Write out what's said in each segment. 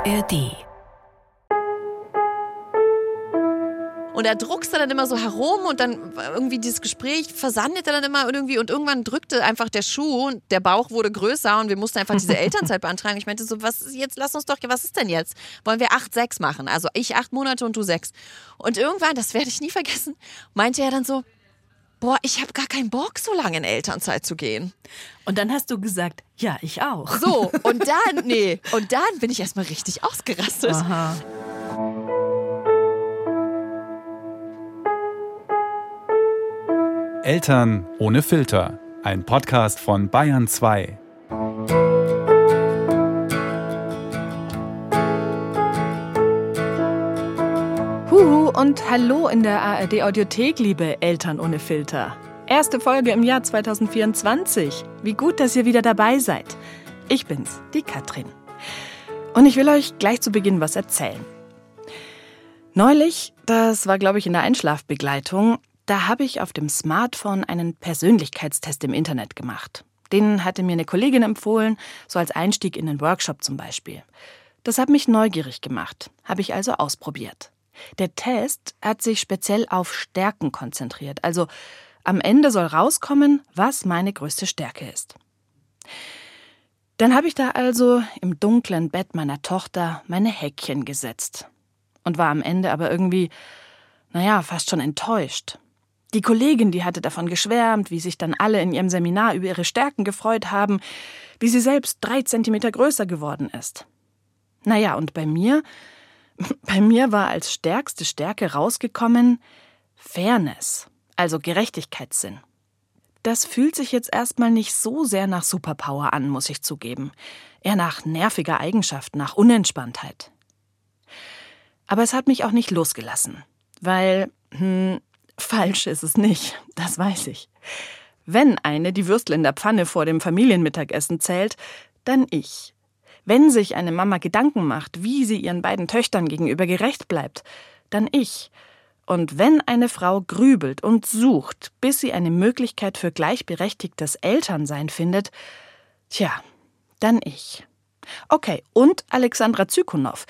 ARD. Und er druckste dann immer so herum und dann irgendwie dieses Gespräch versandete dann immer irgendwie und irgendwann drückte einfach der Schuh und der Bauch wurde größer und wir mussten einfach diese Elternzeit beantragen. Ich meinte so, was ist jetzt, lass uns doch, was ist denn jetzt? Wollen wir acht, sechs machen? Also ich acht Monate und du sechs. Und irgendwann, das werde ich nie vergessen, meinte er dann so, boah, ich habe gar keinen Bock, so lange in Elternzeit zu gehen. Und dann hast du gesagt, ja, ich auch. So, und dann, nee, und dann bin ich erstmal richtig ausgerastet. Aha. Eltern ohne Filter. Ein Podcast von Bayern 2. Huhu und hallo in der ARD Audiothek, liebe Eltern ohne Filter. Erste Folge im Jahr 2024. Wie gut, dass ihr wieder dabei seid. Ich bin's, die Katrin. Und ich will euch gleich zu Beginn was erzählen. Neulich, das war glaube ich in der Einschlafbegleitung, da habe ich auf dem Smartphone einen Persönlichkeitstest im Internet gemacht. Den hatte mir eine Kollegin empfohlen, so als Einstieg in den Workshop zum Beispiel. Das hat mich neugierig gemacht, habe ich also ausprobiert. Der Test hat sich speziell auf Stärken konzentriert, also am Ende soll rauskommen, was meine größte Stärke ist. Dann habe ich da also im dunklen Bett meiner Tochter meine Häkchen gesetzt und war am Ende aber irgendwie, naja, fast schon enttäuscht. Die Kollegin, die hatte davon geschwärmt, wie sich dann alle in ihrem Seminar über ihre Stärken gefreut haben, wie sie selbst drei Zentimeter größer geworden ist. Naja, und bei mir, bei mir war als stärkste Stärke rausgekommen Fairness, also Gerechtigkeitssinn. Das fühlt sich jetzt erstmal nicht so sehr nach Superpower an, muss ich zugeben. Eher nach nerviger Eigenschaft, nach Unentspanntheit. Aber es hat mich auch nicht losgelassen, weil, hm, falsch ist es nicht, das weiß ich. Wenn eine die Würstel in der Pfanne vor dem Familienmittagessen zählt, dann ich. Wenn sich eine Mama Gedanken macht, wie sie ihren beiden Töchtern gegenüber gerecht bleibt, dann ich. Und wenn eine Frau grübelt und sucht, bis sie eine Möglichkeit für gleichberechtigtes Elternsein findet, tja, dann ich. Okay, und Alexandra Zykunow.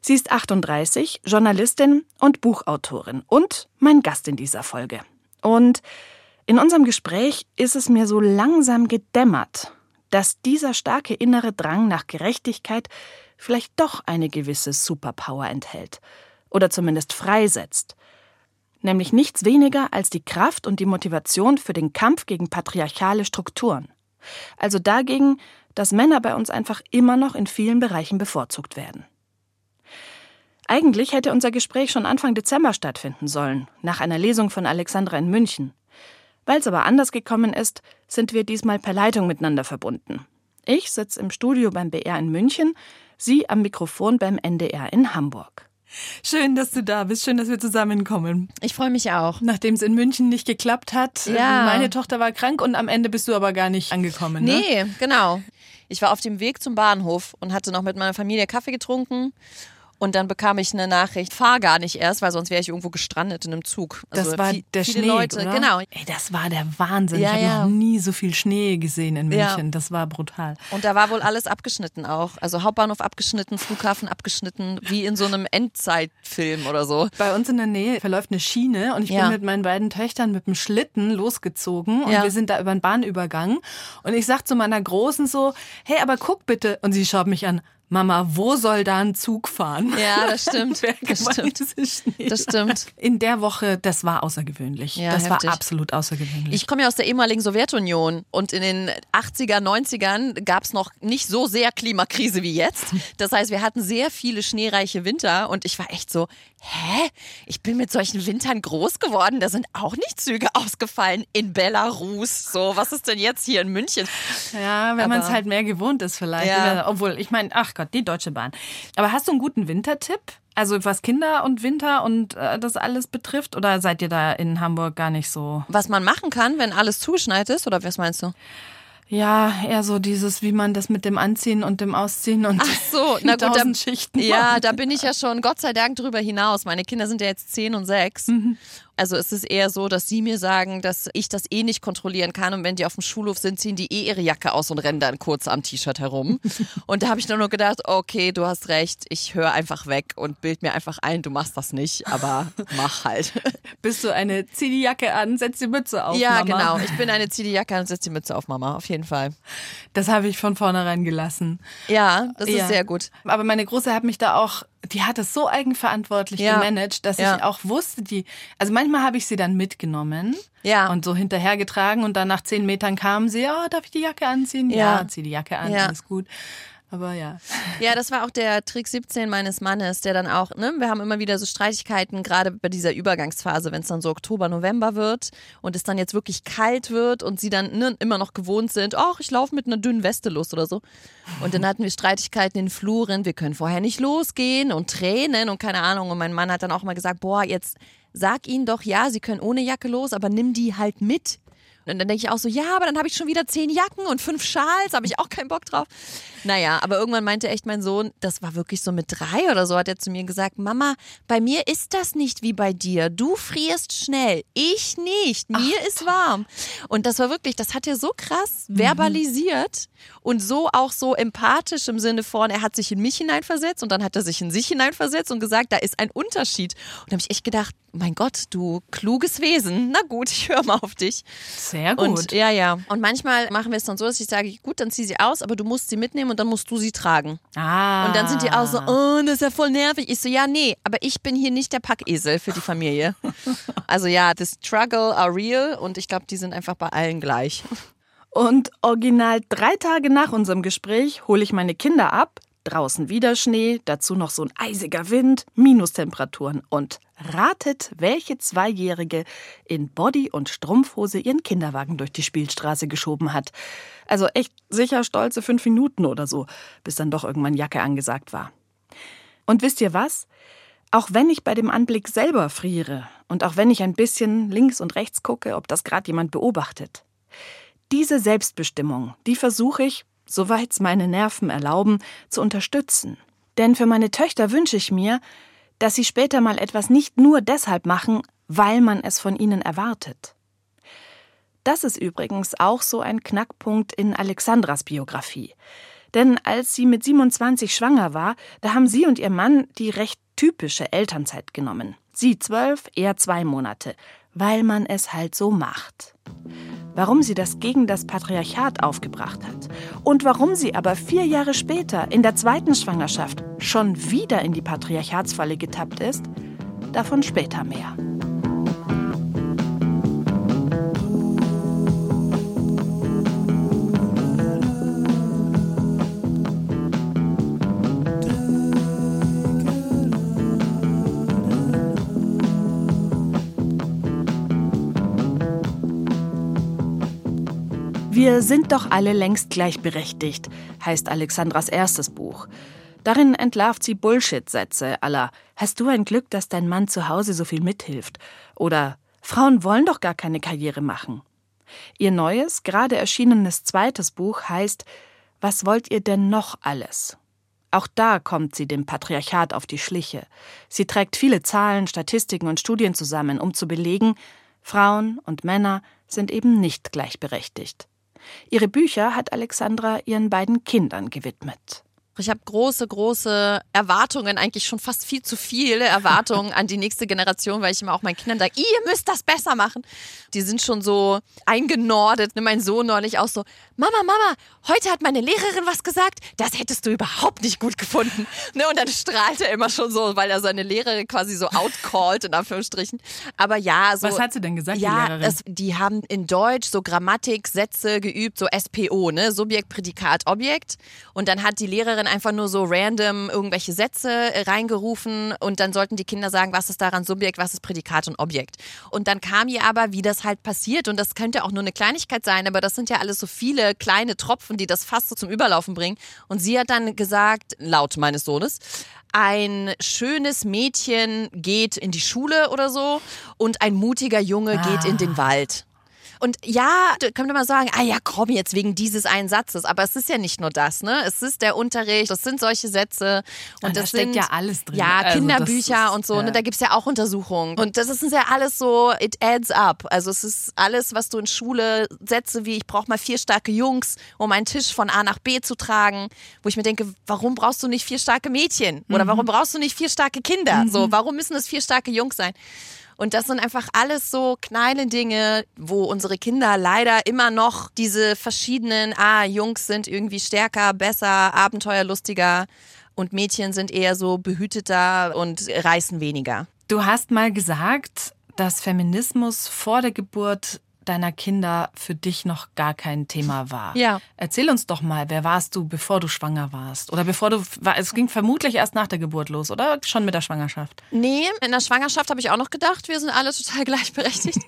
Sie ist 38, Journalistin und Buchautorin und mein Gast in dieser Folge. Und in unserem Gespräch ist es mir so langsam gedämmert, dass dieser starke innere Drang nach Gerechtigkeit vielleicht doch eine gewisse Superpower enthält oder zumindest freisetzt. Nämlich nichts weniger als die Kraft und die Motivation für den Kampf gegen patriarchale Strukturen. Also dagegen, dass Männer bei uns einfach immer noch in vielen Bereichen bevorzugt werden. Eigentlich hätte unser Gespräch schon Anfang Dezember stattfinden sollen, nach einer Lesung von Alexandra in München. Weil es aber anders gekommen ist, sind wir diesmal per Leitung miteinander verbunden. Ich sitze im Studio beim BR in München, sie am Mikrofon beim NDR in Hamburg. Schön, dass du da bist. Schön, dass wir zusammenkommen. Ich freue mich auch. Nachdem es in München nicht geklappt hat. Ja. Meine Tochter war krank und am Ende bist du aber gar nicht angekommen. Ne? Nee, genau. Ich war auf dem Weg zum Bahnhof und hatte noch mit meiner Familie Kaffee getrunken und dann bekam ich eine Nachricht, fahr gar nicht erst, weil sonst wäre ich irgendwo gestrandet in einem Zug. Also das war viel, der viele Schnee, Leute, oder? genau. Ey, das war der Wahnsinn. Ja, ich habe ja. noch nie so viel Schnee gesehen in Ja. München. Das war brutal. Und da war wohl alles abgeschnitten auch. Also Hauptbahnhof abgeschnitten, Flughafen abgeschnitten, wie in so einem Endzeitfilm oder so. Bei uns in der Nähe verläuft eine Schiene und ich Ja. bin mit meinen beiden Töchtern mit dem Schlitten losgezogen und Ja. wir sind da über einen Bahnübergang und ich sag zu meiner Großen so, hey, aber guck bitte. Und sie schaut mich an, Mama, wo soll da ein Zug fahren? Ja, das stimmt. Das stimmt. Das stimmt. In der Woche, das war außergewöhnlich. Ja, das heftig. war absolut außergewöhnlich. Ich komme ja aus der ehemaligen Sowjetunion und in den 80er, 90ern gab es noch nicht so sehr Klimakrise wie jetzt. Das heißt, wir hatten sehr viele schneereiche Winter und ich war echt so, hä? Ich bin mit solchen Wintern groß geworden. Da sind auch nicht Züge ausgefallen in Belarus. So, was ist denn jetzt hier in München? Ja, wenn man es halt mehr gewohnt ist vielleicht. Ja. Obwohl, ich meine, ach Gott, die Deutsche Bahn. Aber hast du einen guten Wintertipp? Also was Kinder und Winter und äh, das alles betrifft? Oder seid ihr da in Hamburg gar nicht so? Was man machen kann, wenn alles zugeschneit ist, oder was meinst du? Ja, eher so dieses, wie man das mit dem Anziehen und dem Ausziehen und Ach so, na gut, tausend da, Schichten ja, da bin ich ja schon Gott sei Dank drüber hinaus. Meine Kinder sind ja jetzt zehn und sechs. Also es ist eher so, dass sie mir sagen, dass ich das eh nicht kontrollieren kann und wenn die auf dem Schulhof sind, ziehen die eh ihre Jacke aus und rennen dann kurz am T-Shirt herum. und da habe ich nur noch gedacht, okay, du hast recht, ich höre einfach weg und bild mir einfach ein, du machst das nicht, aber mach halt. Bist du eine, zieh die Jacke an, setz die Mütze auf, Ja, Mama. genau. Ich bin eine, zieh die Jacke an und setz die Mütze auf, Mama, auf jeden Fall. Das habe ich von vornherein gelassen. Ja, das Ja. ist sehr gut. Aber meine Große hat mich da auch, die hat es so eigenverantwortlich Ja. gemanagt, dass Ja. ich auch wusste, die, also manchmal habe ich sie dann mitgenommen Ja. und so hinterhergetragen und dann nach zehn Metern kam sie, oh, darf ich die Jacke anziehen? Ja. Ja, zieh die Jacke an, alles gut. Aber ja. Ja, das war auch der Trick 17 meines Mannes, der dann auch, ne, wir haben immer wieder so Streitigkeiten, gerade bei dieser Übergangsphase, wenn es dann so Oktober, November wird und es dann jetzt wirklich kalt wird und sie dann ne, immer noch gewohnt sind, ach, ich laufe mit einer dünnen Weste los oder so. Und dann hatten wir Streitigkeiten in Fluren, wir können vorher nicht losgehen und Tränen und keine Ahnung. Und mein Mann hat dann auch mal gesagt, boah, jetzt sag ihnen doch, ja, sie können ohne Jacke los, aber nimm die halt mit. Und dann denke ich auch so, ja, aber dann habe ich schon wieder zehn Jacken und fünf Schals, habe ich auch keinen Bock drauf. Naja, aber irgendwann meinte echt mein Sohn, das war wirklich so mit drei oder so, hat er zu mir gesagt, Mama, bei mir ist das nicht wie bei dir. Du frierst schnell, ich nicht. Mir ist warm. Und das war wirklich, das hat er so krass verbalisiert und so auch so empathisch im Sinne von, er hat sich in mich hineinversetzt und dann hat er sich in sich hineinversetzt und gesagt, da ist ein Unterschied. Und da habe ich echt gedacht, mein Gott, du kluges Wesen. Na gut, ich höre mal auf dich. Sehr gut. Und ja, ja. Und manchmal machen wir es dann so, dass ich sage, gut, dann zieh sie aus, aber du musst sie mitnehmen und dann musst du sie tragen. ah. Und dann sind die auch so, oh, das ist ja voll nervig. Ich so, ja, nee, aber ich bin hier nicht der Packesel für die Familie. Also ja, the struggle are real und ich glaube, die sind einfach bei allen gleich. Und original drei Tage nach unserem Gespräch hole ich meine Kinder ab. Draußen wieder Schnee, dazu noch so ein eisiger Wind, Minustemperaturen. Und ratet, welche Zweijährige in Body und Strumpfhose ihren Kinderwagen durch die Spielstraße geschoben hat. Also echt sicher stolze fünf Minuten oder so, bis dann doch irgendwann Jacke angesagt war. Und wisst ihr was? Auch wenn ich bei dem Anblick selber friere und auch wenn ich ein bisschen links und rechts gucke, ob das gerade jemand beobachtet, diese Selbstbestimmung, die versuche ich, soweit es meine Nerven erlauben, zu unterstützen. Denn für meine Töchter wünsche ich mir, dass sie später mal etwas nicht nur deshalb machen, weil man es von ihnen erwartet. Das ist übrigens auch so ein Knackpunkt in Alexandras Biografie. Denn als sie mit 27 schwanger war, da haben sie und ihr Mann die recht typische Elternzeit genommen. Sie zwölf, er zwei Monate, weil man es halt so macht. Warum sie das gegen das Patriarchat aufgebracht hat und warum sie aber vier Jahre später in der zweiten Schwangerschaft schon wieder in die Patriarchatsfalle getappt ist, davon später mehr. Wir sind doch alle längst gleichberechtigt, heißt Alexandras erstes Buch. Darin entlarvt sie Bullshit-Sätze aller Hast du ein Glück, dass dein Mann zu Hause so viel mithilft? Oder Frauen wollen doch gar keine Karriere machen. Ihr neues, gerade erschienenes zweites Buch heißt Was wollt ihr denn noch alles? Auch da kommt sie dem Patriarchat auf die Schliche. Sie trägt viele Zahlen, Statistiken und Studien zusammen, um zu belegen, Frauen und Männer sind eben nicht gleichberechtigt. Ihre Bücher hat Alexandra ihren beiden Kindern gewidmet. Ich habe große, große Erwartungen, eigentlich schon fast viel zu viele Erwartungen an die nächste Generation, weil ich immer auch meinen Kindern sage, ihr müsst das besser machen. Die sind schon so eingenordet. Ne, Mein Sohn neulich auch so, Mama, Mama, heute hat meine Lehrerin was gesagt, das hättest du überhaupt nicht gut gefunden. Ne, Und dann strahlt er immer schon so, weil er seine Lehrerin quasi so outcallt, in Anführungsstrichen. Aber ja, so. Was hat sie denn gesagt, die ja, Lehrerin? es, die haben in Deutsch so Grammatik, Sätze geübt, so SPO, ne? Subjekt, Prädikat, Objekt. Und dann hat die Lehrerin einfach nur so random irgendwelche Sätze äh, reingerufen und dann sollten die Kinder sagen, was ist daran Subjekt, was ist Prädikat und Objekt. Und dann kam ihr aber, wie das halt passiert. Und das könnte auch nur eine Kleinigkeit sein, aber das sind ja alles so viele kleine Tropfen, die das fast so zum Überlaufen bringen. Und sie hat dann gesagt, laut meines Sohnes, ein schönes Mädchen geht in die Schule oder so und ein mutiger Junge geht in den Wald. Und ja, da könnte man sagen, ah ja, komm jetzt wegen dieses einen Satzes. Aber es ist ja nicht nur das, ne? Es ist der Unterricht, das sind solche Sätze. Und, Und da das steckt sind, ja alles drin. Ja, Also Kinderbücher ist- und so. ja. Ne? Da gibt's ja auch Untersuchungen. Und das ist ja alles so, it adds up. Also es ist alles, was du in Schule Sätze wie, ich brauche mal vier starke Jungs, um einen Tisch von A nach B zu tragen, wo ich mir denke, warum brauchst du nicht vier starke Mädchen? Oder warum brauchst du nicht vier starke Kinder? So, warum müssen es vier starke Jungs sein? Und das sind einfach alles so kleine Dinge, wo unsere Kinder leider immer noch diese verschiedenen, ah, Jungs sind irgendwie stärker, besser, abenteuerlustiger und Mädchen sind eher so behüteter und reißen weniger. Du hast mal gesagt, dass Feminismus vor der Geburt deiner Kinder für dich noch gar kein Thema war. Ja. Erzähl uns doch mal, wer warst du, bevor du schwanger warst? Oder bevor du, es ging vermutlich erst nach der Geburt los, oder schon mit der Schwangerschaft? Nee, in der Schwangerschaft habe ich auch noch gedacht, wir sind alle total gleichberechtigt.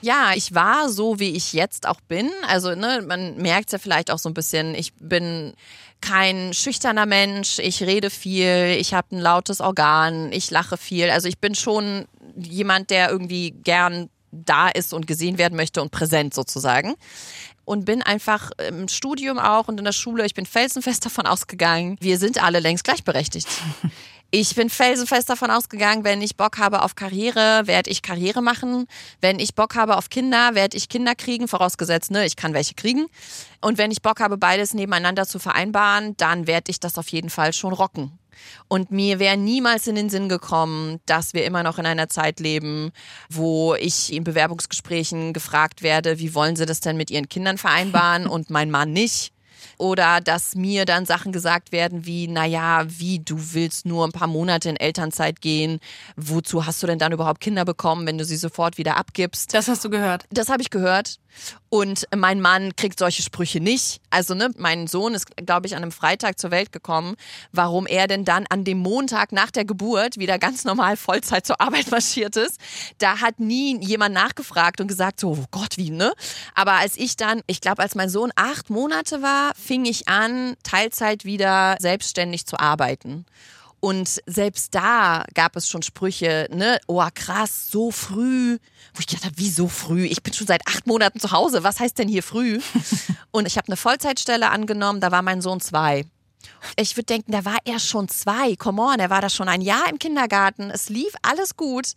ja, ich war so, wie ich jetzt auch bin. Also, ne, man merkt ja vielleicht auch so ein bisschen, ich bin kein schüchterner Mensch, ich rede viel, ich habe ein lautes Organ, ich lache viel. Also ich bin schon jemand, der irgendwie gern da ist und gesehen werden möchte und präsent sozusagen. Und bin einfach im Studium auch und in der Schule, ich bin felsenfest davon ausgegangen, wir sind alle längst gleichberechtigt. Ich bin felsenfest davon ausgegangen, wenn ich Bock habe auf Karriere, werde ich Karriere machen. Wenn ich Bock habe auf Kinder, werde ich Kinder kriegen, vorausgesetzt, ne, ich kann welche kriegen. Und wenn ich Bock habe, beides nebeneinander zu vereinbaren, dann werde ich das auf jeden Fall schon rocken. Und mir wäre niemals in den Sinn gekommen, dass wir immer noch in einer Zeit leben, wo ich in Bewerbungsgesprächen gefragt werde, wie wollen Sie das denn mit Ihren Kindern vereinbaren und mein Mann nicht. Oder dass mir dann Sachen gesagt werden wie, naja, wie, du willst nur ein paar Monate in Elternzeit gehen. Wozu hast du denn dann überhaupt Kinder bekommen, wenn du sie sofort wieder abgibst? Das hast du gehört. Das habe ich gehört. Und mein Mann kriegt solche Sprüche nicht. Also, ne, mein Sohn ist, glaube ich, an einem Freitag zur Welt gekommen. Warum er denn dann an dem Montag nach der Geburt wieder ganz normal Vollzeit zur Arbeit marschiert ist, da hat nie jemand nachgefragt und gesagt, so, oh Gott, wie, ne? Aber als ich dann, ich glaube, als mein Sohn acht Monate war, fing ich an, Teilzeit wieder selbstständig zu arbeiten. Und selbst da gab es schon Sprüche, ne, oh krass, so früh, wo ich gedacht habe, wie so früh? Ich bin schon seit acht Monaten zu Hause, was heißt denn hier früh? Und ich habe eine Vollzeitstelle angenommen, da war mein Sohn zwei. Ich würde denken, da war er schon zwei, come on, er war da schon ein Jahr im Kindergarten, es lief alles gut.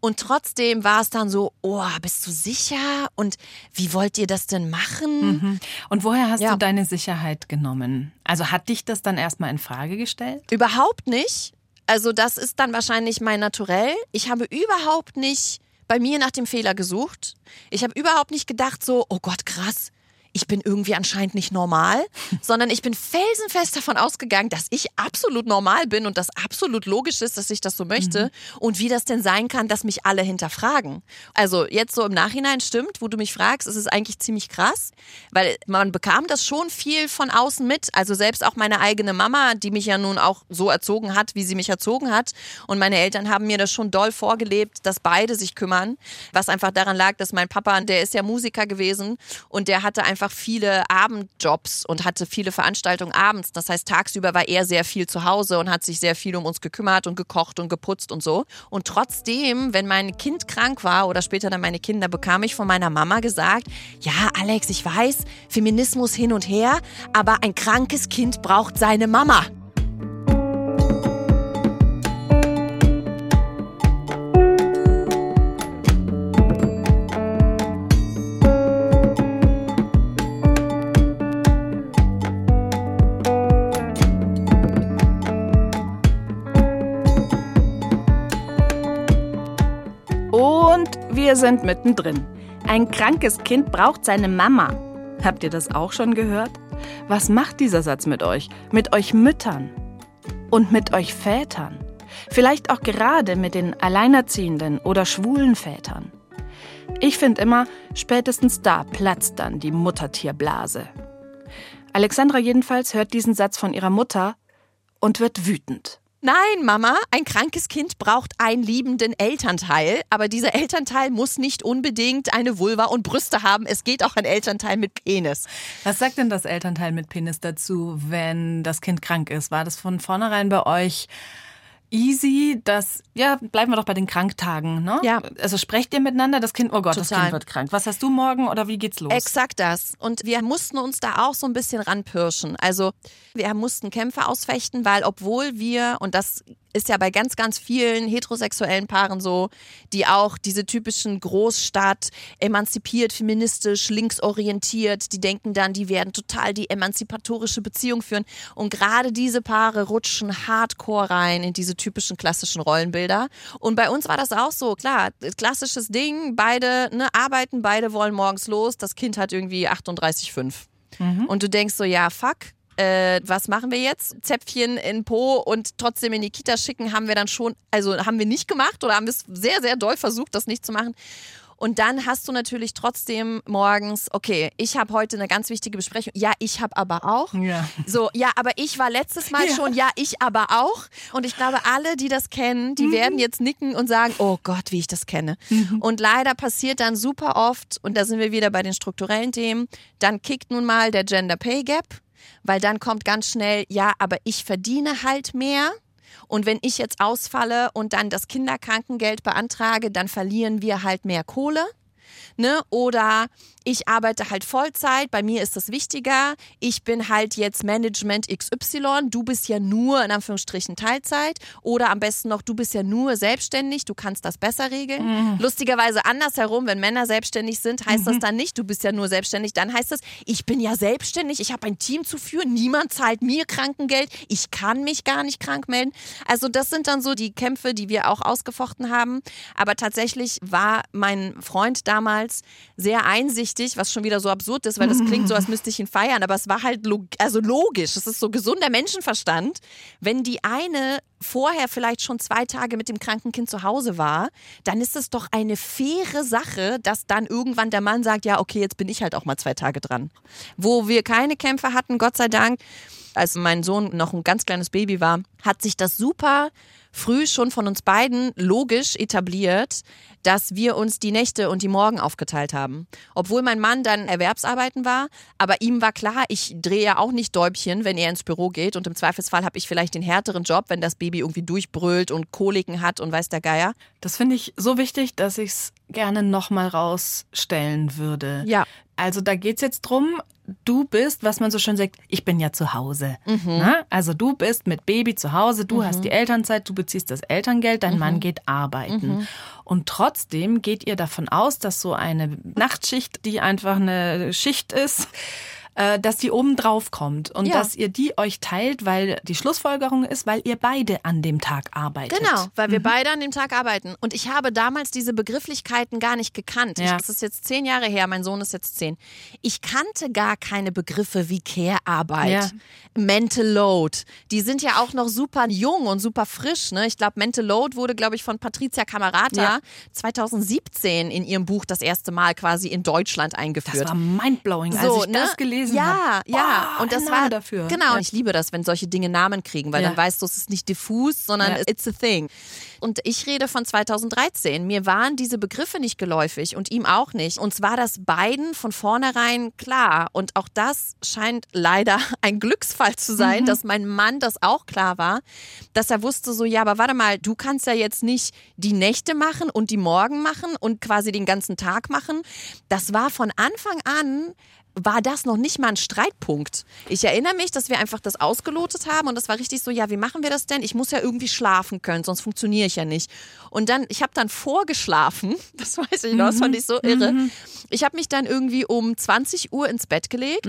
Und trotzdem war es dann so, oh, bist du sicher? Und wie wollt ihr das denn machen? Und woher hast Ja. du deine Sicherheit genommen? Also hat dich das dann erstmal in Frage gestellt? Überhaupt nicht. Also das ist dann wahrscheinlich mein Naturell. Ich habe überhaupt nicht bei mir nach dem Fehler gesucht. Ich habe überhaupt nicht gedacht so, oh Gott, krass. Ich bin irgendwie anscheinend nicht normal, sondern ich bin felsenfest davon ausgegangen, dass ich absolut normal bin und das absolut logisch ist, dass ich das so möchte und wie das denn sein kann, dass mich alle hinterfragen. Also jetzt so im Nachhinein stimmt, wo du mich fragst, ist es eigentlich ziemlich krass, weil man bekam das schon viel von außen mit. Also selbst auch meine eigene Mama, die mich ja nun auch so erzogen hat, wie sie mich erzogen hat. Und meine Eltern haben mir das schon doll vorgelebt, dass beide sich kümmern. Was einfach daran lag, dass mein Papa, der ist ja Musiker gewesen und der hatte einfach viele Abendjobs und hatte viele Veranstaltungen abends. Das heißt, tagsüber war er sehr viel zu Hause und hat sich sehr viel um uns gekümmert und gekocht und geputzt und so. Und trotzdem, wenn mein Kind krank war oder später dann meine Kinder, bekam ich von meiner Mama gesagt, ja, Alex, ich weiß, Feminismus hin und her, aber ein krankes Kind braucht seine Mama. Wir sind mittendrin. Ein krankes Kind braucht seine Mama. Habt ihr das auch schon gehört? Was macht dieser Satz mit euch? Mit euch Müttern? Und mit euch Vätern? Vielleicht auch gerade mit den alleinerziehenden oder schwulen Vätern. Ich finde immer, spätestens da platzt dann die Muttertierblase. Alexandra jedenfalls hört diesen Satz von ihrer Mutter und wird wütend. Nein, Mama, ein krankes Kind braucht einen liebenden Elternteil, aber dieser Elternteil muss nicht unbedingt eine Vulva und Brüste haben. Es geht auch ein Elternteil mit Penis. Was sagt denn das Elternteil mit Penis dazu, wenn das Kind krank ist? War das von vornherein bei euch easy, dass, ja, bleiben wir doch bei den Kranktagen, ne? Ja. Also sprecht ihr miteinander, das Kind, oh Gott, das Total. Kind wird krank. Was hast du morgen oder wie geht's los? Exakt das. Und wir mussten uns da auch so ein bisschen ranpirschen. Also wir mussten Kämpfe ausfechten, weil obwohl wir, und das ist ja bei ganz, ganz vielen heterosexuellen Paaren so, die auch diese typischen Großstadt, emanzipiert, feministisch, linksorientiert, die denken dann, die werden total die emanzipatorische Beziehung führen. Und gerade diese Paare rutschen hardcore rein in diese typischen klassischen Rollenbilder. Und bei uns war das auch so, klar, klassisches Ding, beide ne, arbeiten, beide wollen morgens los, das Kind hat irgendwie 38,5. Und du denkst so, ja, fuck, äh, was machen wir jetzt? Zäpfchen in Po und trotzdem in die Kita schicken, haben wir dann schon, also haben wir nicht gemacht oder haben wir es sehr, sehr doll versucht, das nicht zu machen. Und dann hast du natürlich trotzdem morgens, okay, ich habe heute eine ganz wichtige Besprechung. Ja, ich habe aber auch. Ja. So, ja, aber ich war letztes Mal Ja. schon, ja, ich aber auch. Und ich glaube, alle, die das kennen, die werden jetzt nicken und sagen, oh Gott, wie ich das kenne. Und leider passiert dann super oft, und da sind wir wieder bei den strukturellen Themen, dann kickt nun mal der Gender Pay Gap, weil dann kommt ganz schnell, ja, aber ich verdiene halt mehr. Und wenn ich jetzt ausfalle und dann das Kinderkrankengeld beantrage, dann verlieren wir halt mehr Kohle. Ne? Oder ich arbeite halt Vollzeit, bei mir ist das wichtiger. Ich bin halt jetzt Management XY, du bist ja nur in Anführungsstrichen Teilzeit. Oder am besten noch, du bist ja nur selbstständig, du kannst das besser regeln. Lustigerweise andersherum, wenn Männer selbstständig sind, heißt das dann nicht, du bist ja nur selbstständig, dann heißt das, ich bin ja selbstständig, ich habe ein Team zu führen, niemand zahlt mir Krankengeld, ich kann mich gar nicht krank melden. Also das sind dann so die Kämpfe, die wir auch ausgefochten haben. Aber tatsächlich war mein Freund damals sehr einsichtig, was schon wieder so absurd ist, weil das klingt so, als müsste ich ihn feiern, aber es war halt log also logisch. Es ist so gesunder Menschenverstand, wenn die eine vorher vielleicht schon zwei Tage mit dem kranken Kind zu Hause war, dann ist es doch eine faire Sache, dass dann irgendwann der Mann sagt, ja, okay, jetzt bin ich halt auch mal zwei Tage dran. Wo wir keine Kämpfe hatten, Gott sei Dank, als mein Sohn noch ein ganz kleines Baby war, hat sich das super früh schon von uns beiden logisch etabliert, dass wir uns die Nächte und die Morgen aufgeteilt haben. Obwohl mein Mann dann Erwerbsarbeiten war, aber ihm war klar, ich drehe ja auch nicht Däubchen, wenn er ins Büro geht und im Zweifelsfall habe ich vielleicht den härteren Job, wenn das Baby irgendwie durchbrüllt und Koliken hat und weiß der Geier. Das finde ich so wichtig, dass ich es gerne nochmal rausstellen würde. Ja. Also da geht's jetzt drum, du bist, was man so schön sagt, ich bin ja zu Hause. Mhm. Na? Also du bist mit Baby zu Hause, du hast die Elternzeit, du beziehst das Elterngeld, dein Mhm. Mann geht arbeiten. Und trotzdem geht ihr davon aus, dass so eine Nachtschicht, die einfach eine Schicht ist, äh, dass die oben drauf kommt und Ja. dass ihr die euch teilt, weil die Schlussfolgerung ist, weil ihr beide an dem Tag arbeitet. Genau, weil Mhm. wir beide an dem Tag arbeiten. Und ich habe damals diese Begrifflichkeiten gar nicht gekannt. Ich, Ja. das ist jetzt zehn Jahre her, mein Sohn ist jetzt zehn. Ich kannte gar keine Begriffe wie Care-Arbeit, Ja. Mental Load. Die sind ja auch noch super jung und super frisch. Ne? Ich glaube, Mental Load wurde, glaube ich, von Patricia Camerata Ja. 2017 in ihrem Buch das erste Mal quasi in Deutschland eingeführt. Das war mindblowing, als ich das gelesen ja, habe. Ja, Boah, und das war dafür. Genau, Ja. ich liebe das, wenn solche Dinge Namen kriegen, weil Ja. dann weißt du, es ist nicht diffus, sondern Ja. it's a thing. Und ich rede von 2013. Mir waren diese Begriffe nicht geläufig und ihm auch nicht. Uns war das beiden von vornherein klar. Und auch das scheint leider ein Glücksfall zu sein, Mhm. dass mein Mann das auch klar war, dass er wusste so, ja, aber warte mal, du kannst ja jetzt nicht die Nächte machen und die Morgen machen und quasi den ganzen Tag machen. Das war von Anfang an war das noch nicht mal ein Streitpunkt. Ich erinnere mich, dass wir einfach das ausgelotet haben und das war richtig so, ja, wie machen wir das denn? Ich muss ja irgendwie schlafen können, sonst funktioniere ich ja nicht. Und dann, ich habe dann vorgeschlafen, das weiß ich noch, das fand ich so irre. Ich habe mich dann irgendwie um 20 Uhr ins Bett gelegt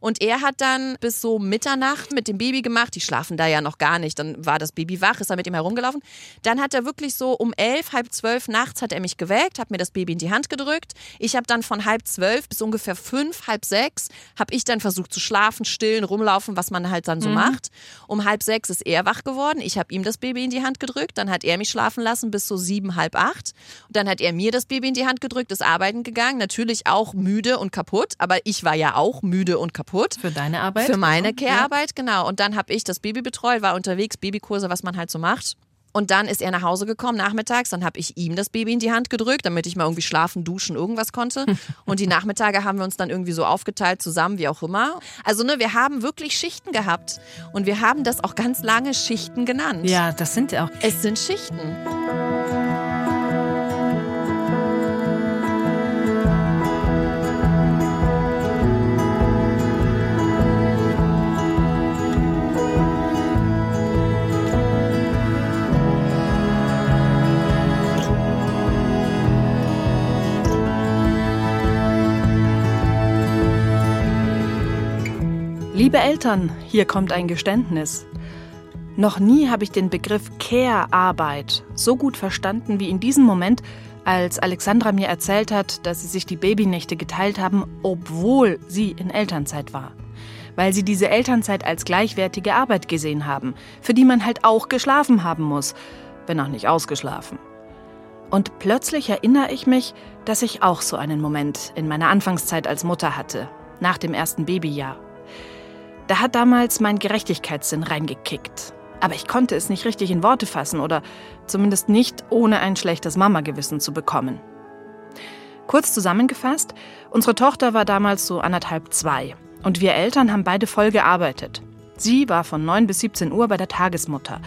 und er hat dann bis so Mitternacht mit dem Baby gemacht. Die schlafen da ja noch gar nicht. Dann war das Baby wach, ist er mit ihm herumgelaufen. Dann hat er wirklich so um elf, halb zwölf nachts hat er mich geweckt, hat mir das Baby in die Hand gedrückt. Ich habe dann von halb zwölf bis ungefähr fünf, halb sechs, habe ich dann versucht zu schlafen, stillen, rumlaufen, was man halt dann so macht. Um halb sechs ist er wach geworden. Ich habe ihm das Baby in die Hand gedrückt. Dann hat er mich schlafen lassen bis so sieben, halb acht. Und dann hat er mir das Baby in die Hand gedrückt, ist arbeiten gegangen. Natürlich auch müde und kaputt. Aber ich war ja auch müde und kaputt. Für deine Arbeit? Für meine Care-Arbeit, genau. Und dann habe ich das Baby betreut, war unterwegs, Babykurse, was man halt so macht. Und dann ist er nach Hause gekommen nachmittags. Dann habe ich ihm das Baby in die Hand gedrückt, damit ich mal irgendwie schlafen, duschen, irgendwas konnte. Und die Nachmittage haben wir uns dann irgendwie so aufgeteilt zusammen, wie auch immer. Also ne, wir haben wirklich Schichten gehabt. Und wir haben das auch ganz lange Schichten genannt. Ja, das sind ja auch. Es sind Schichten. Liebe Eltern, hier kommt ein Geständnis. Noch nie habe ich den Begriff Care-Arbeit so gut verstanden wie in diesem Moment, als Alexandra mir erzählt hat, dass sie sich die Babynächte geteilt haben, obwohl sie in Elternzeit war. Weil sie diese Elternzeit als gleichwertige Arbeit gesehen haben, für die man halt auch geschlafen haben muss, wenn auch nicht ausgeschlafen. Und plötzlich erinnere ich mich, dass ich auch so einen Moment in meiner Anfangszeit als Mutter hatte, nach dem ersten Babyjahr. Da hat damals mein Gerechtigkeitssinn reingekickt. Aber ich konnte es nicht richtig in Worte fassen oder zumindest nicht ohne ein schlechtes Mamagewissen zu bekommen. Kurz zusammengefasst, unsere Tochter war damals so anderthalb zwei und wir Eltern haben beide voll gearbeitet. Sie war von 9 bis 17 Uhr bei der Tagesmutter.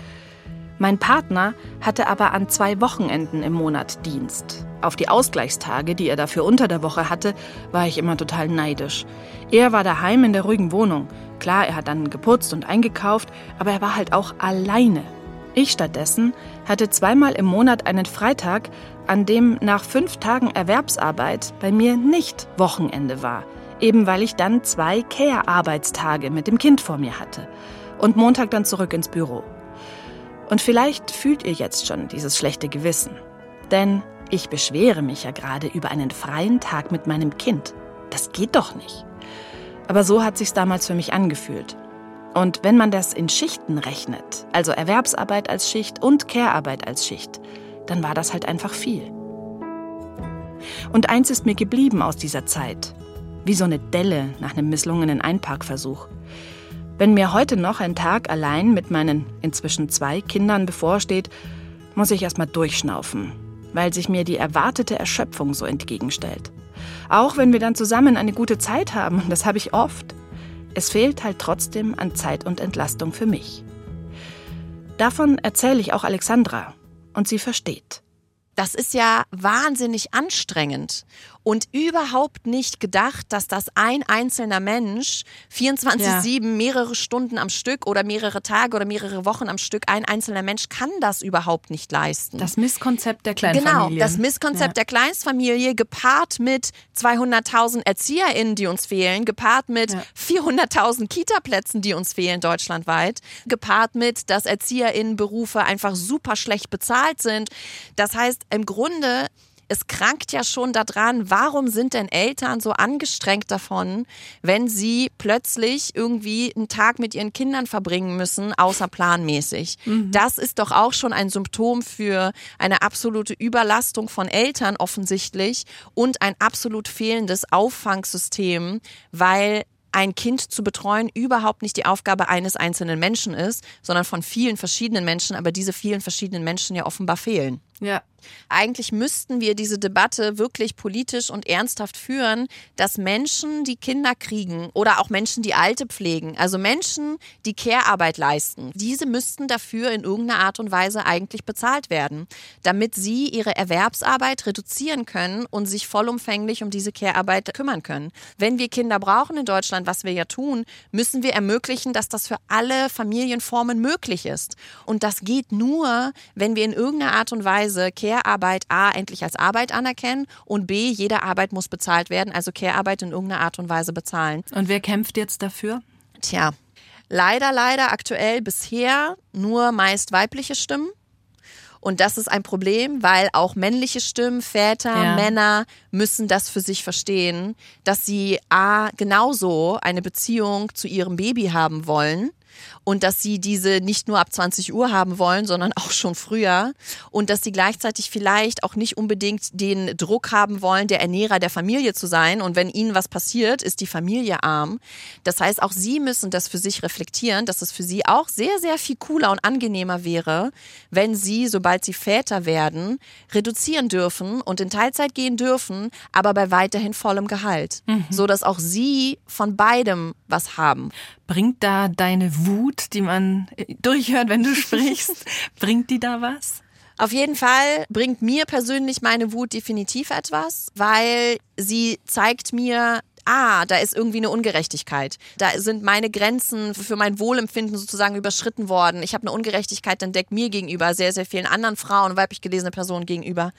Mein Partner hatte aber an zwei Wochenenden im Monat Dienst. Auf die Ausgleichstage, die er dafür unter der Woche hatte, war ich immer total neidisch. Er war daheim in der ruhigen Wohnung. Klar, er hat dann geputzt und eingekauft, aber er war halt auch alleine. Ich stattdessen hatte zweimal im Monat einen Freitag, an dem nach fünf Tagen Erwerbsarbeit bei mir nicht Wochenende war, eben weil ich dann zwei Care-Arbeitstage mit dem Kind vor mir hatte und Montag dann zurück ins Büro. Und vielleicht fühlt ihr jetzt schon dieses schlechte Gewissen. Denn ich beschwere mich ja gerade über einen freien Tag mit meinem Kind. Das geht doch nicht. Aber so hat sich's damals für mich angefühlt. Und wenn man das in Schichten rechnet, also Erwerbsarbeit als Schicht und Care-Arbeit als Schicht, dann war das halt einfach viel. Und eins ist mir geblieben aus dieser Zeit, wie so eine Delle nach einem misslungenen Einparkversuch. Wenn mir heute noch ein Tag allein mit meinen inzwischen zwei Kindern bevorsteht, muss ich erstmal durchschnaufen, weil sich mir die erwartete Erschöpfung so entgegenstellt. Auch wenn wir dann zusammen eine gute Zeit haben, das habe ich oft, es fehlt halt trotzdem an Zeit und Entlastung für mich. Davon erzähle ich auch Alexandra und sie versteht. Das ist ja wahnsinnig anstrengend und überhaupt nicht gedacht, dass das ein einzelner Mensch 24-7 ja. mehrere Stunden am Stück oder mehrere Tage oder mehrere Wochen am Stück, ein einzelner Mensch kann das überhaupt nicht leisten. Das Misskonzept der Kleinfamilie. Genau, das Misskonzept ja. der Kleinstfamilie gepaart mit 200.000 ErzieherInnen, die uns fehlen, gepaart mit ja. 400.000 Kita-Plätzen, die uns fehlen deutschlandweit, gepaart mit, dass ErzieherInnenberufe einfach super schlecht bezahlt sind. Das heißt, im Grunde es krankt ja schon daran, warum sind denn Eltern so angestrengt davon, wenn sie plötzlich irgendwie einen Tag mit ihren Kindern verbringen müssen, außerplanmäßig. Mhm. Das ist doch auch schon ein Symptom für eine absolute Überlastung von Eltern offensichtlich und ein absolut fehlendes Auffangsystem, weil ein Kind zu betreuen überhaupt nicht die Aufgabe eines einzelnen Menschen ist, sondern von vielen verschiedenen Menschen, aber diese vielen verschiedenen Menschen ja offenbar fehlen. Ja. Eigentlich müssten wir diese Debatte wirklich politisch und ernsthaft führen, dass Menschen, die Kinder kriegen oder auch Menschen, die Alte pflegen, also Menschen, die Care-Arbeit leisten, diese müssten dafür in irgendeiner Art und Weise eigentlich bezahlt werden, damit sie ihre Erwerbsarbeit reduzieren können und sich vollumfänglich um diese Care-Arbeit kümmern können. Wenn wir Kinder brauchen in Deutschland, was wir ja tun, müssen wir ermöglichen, dass das für alle Familienformen möglich ist. Und das geht nur, wenn wir in irgendeiner Art und Weise Weise Care-Arbeit A endlich als Arbeit anerkennen und B, jede Arbeit muss bezahlt werden, also Care-Arbeit in irgendeiner Art und Weise bezahlen. Und wer kämpft jetzt dafür? Tja, leider, leider aktuell bisher nur meist weibliche Stimmen. Und das ist ein Problem, weil auch männliche Stimmen, Väter, ja. Männer müssen das für sich verstehen, dass sie A, genauso eine Beziehung zu ihrem Baby haben wollen und dass sie diese nicht nur ab 20 Uhr haben wollen, sondern auch schon früher und dass sie gleichzeitig vielleicht auch nicht unbedingt den Druck haben wollen, der Ernährer der Familie zu sein und wenn ihnen was passiert, ist die Familie arm. Das heißt, auch sie müssen das für sich reflektieren, dass es für sie auch sehr, sehr viel cooler und angenehmer wäre, wenn sie, sobald sie Väter werden, reduzieren dürfen und in Teilzeit gehen dürfen, aber bei weiterhin vollem Gehalt, mhm. so dass auch sie von beidem was haben. Bringt da deine Wut, die man durchhört, wenn du sprichst, bringt die da was? Auf jeden Fall bringt mir persönlich meine Wut definitiv etwas, weil sie zeigt mir, ah, da ist irgendwie eine Ungerechtigkeit. Da sind meine Grenzen für mein Wohlempfinden sozusagen überschritten worden. Ich habe eine Ungerechtigkeit entdeckt mir gegenüber, sehr, sehr vielen anderen Frauen, weiblich gelesene Personen gegenüber.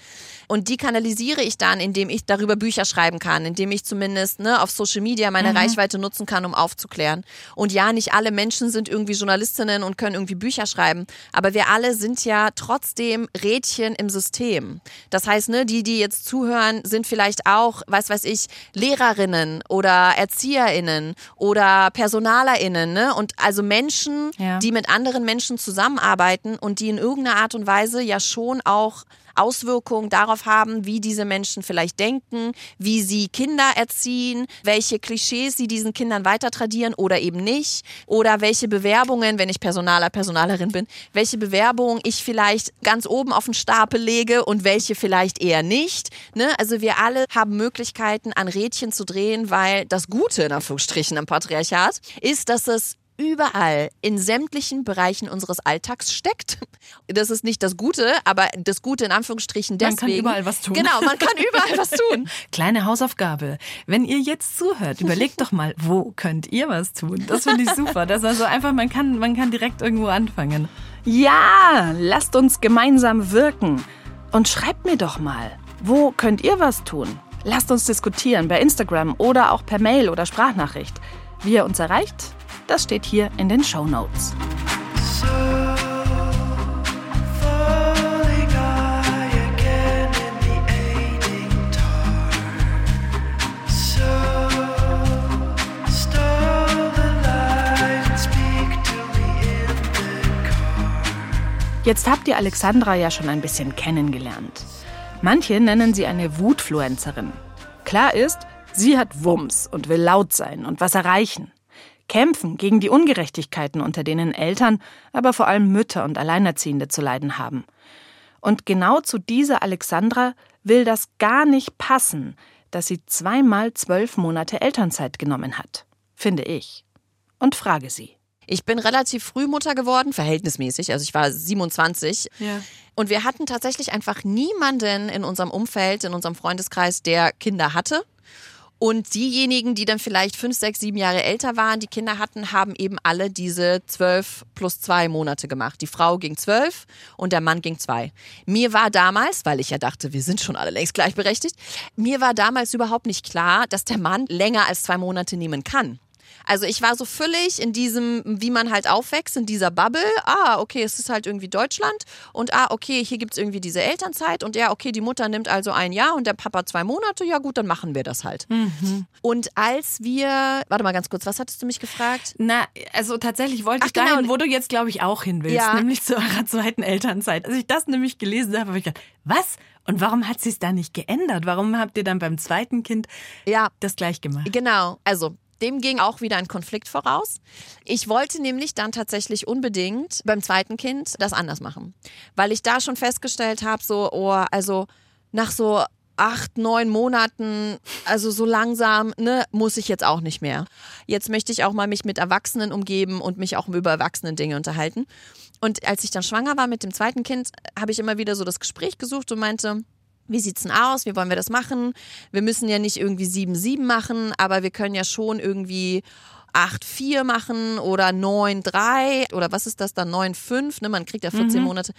Und die kanalisiere ich dann, indem ich darüber Bücher schreiben kann, indem ich zumindest ne, auf Social Media meine mhm. Reichweite nutzen kann, um aufzuklären. Und ja, nicht alle Menschen sind irgendwie Journalistinnen und können irgendwie Bücher schreiben, aber wir alle sind ja trotzdem Rädchen im System. Das heißt, ne, die, die jetzt zuhören, sind vielleicht auch, was weiß ich, Lehrerinnen oder ErzieherInnen oder PersonalerInnen, ne? Und also Menschen, ja. die mit anderen Menschen zusammenarbeiten und die in irgendeiner Art und Weise ja schon auch Auswirkungen darauf haben, wie diese Menschen vielleicht denken, wie sie Kinder erziehen, welche Klischees sie diesen Kindern weiter tradieren oder eben nicht, oder welche Bewerbungen, wenn ich Personaler, Personalerin bin, welche Bewerbungen ich vielleicht ganz oben auf den Stapel lege und welche vielleicht eher nicht. Ne? Also wir alle haben Möglichkeiten, an Rädchen zu drehen, weil das Gute in Anführungsstrichen am Patriarchat ist, dass es überall in sämtlichen Bereichen unseres Alltags steckt. Das ist nicht das Gute, aber das Gute in Anführungsstrichen deswegen. Man kann überall was tun. Genau, man kann überall was tun. Kleine Hausaufgabe. Wenn ihr jetzt zuhört, überlegt doch mal, wo könnt ihr was tun? Das finde ich super. Das ist also einfach, man kann, man kann direkt irgendwo anfangen. Ja, lasst uns gemeinsam wirken. Und schreibt mir doch mal, wo könnt ihr was tun? Lasst uns diskutieren bei Instagram oder auch per Mail oder Sprachnachricht. Wie ihr uns erreicht, das steht hier in den Show Notes. Jetzt habt ihr Alexandra ja schon ein bisschen kennengelernt. Manche nennen sie eine Wutfluencerin. Klar ist, sie hat Wumms und will laut sein und was erreichen kämpfen gegen die Ungerechtigkeiten, unter denen Eltern, aber vor allem Mütter und Alleinerziehende zu leiden haben. Und genau zu dieser Alexandra will das gar nicht passen, dass sie zweimal zwölf Monate Elternzeit genommen hat, finde ich. Und frage sie. Ich bin relativ früh Mutter geworden, verhältnismäßig. Also ich war 27. Ja. Und wir hatten tatsächlich einfach niemanden in unserem Umfeld, in unserem Freundeskreis, der Kinder hatte. Und diejenigen, die dann vielleicht fünf, sechs, sieben Jahre älter waren, die Kinder hatten, haben eben alle diese zwölf plus zwei Monate gemacht. Die Frau ging zwölf und der Mann ging zwei. Mir war damals, weil ich ja dachte, wir sind schon alle längst gleichberechtigt, mir war damals überhaupt nicht klar, dass der Mann länger als zwei Monate nehmen kann. Also ich war so völlig in diesem, wie man halt aufwächst, in dieser Bubble. Ah, okay, es ist halt irgendwie Deutschland und ah, okay, hier gibt es irgendwie diese Elternzeit und ja, okay, die Mutter nimmt also ein Jahr und der Papa zwei Monate, ja gut, dann machen wir das halt. Mhm. Und als wir, warte mal ganz kurz, was hattest du mich gefragt? Na, also tatsächlich wollte Ach, ich dahin, genau. wo du jetzt, glaube ich, auch hin willst, ja. nämlich zu eurer zweiten Elternzeit. Als ich das nämlich gelesen habe, habe ich gedacht, was? Und warum hat sie es da nicht geändert? Warum habt ihr dann beim zweiten Kind ja. das gleich gemacht? Genau, also dem ging auch wieder ein Konflikt voraus. Ich wollte nämlich dann tatsächlich unbedingt beim zweiten Kind das anders machen, weil ich da schon festgestellt habe, so, oh, also nach so acht, neun Monaten, also so langsam, ne, muss ich jetzt auch nicht mehr. Jetzt möchte ich auch mal mich mit Erwachsenen umgeben und mich auch über erwachsene Dinge unterhalten. Und als ich dann schwanger war mit dem zweiten Kind, habe ich immer wieder so das Gespräch gesucht und meinte, wie sieht's denn aus? Wie wollen wir das machen? Wir müssen ja nicht irgendwie 7-7 machen, aber wir können ja schon irgendwie 8-4 machen oder 9-3 oder was ist das dann? 9-5, ne? Man kriegt ja 14 mhm. Monate.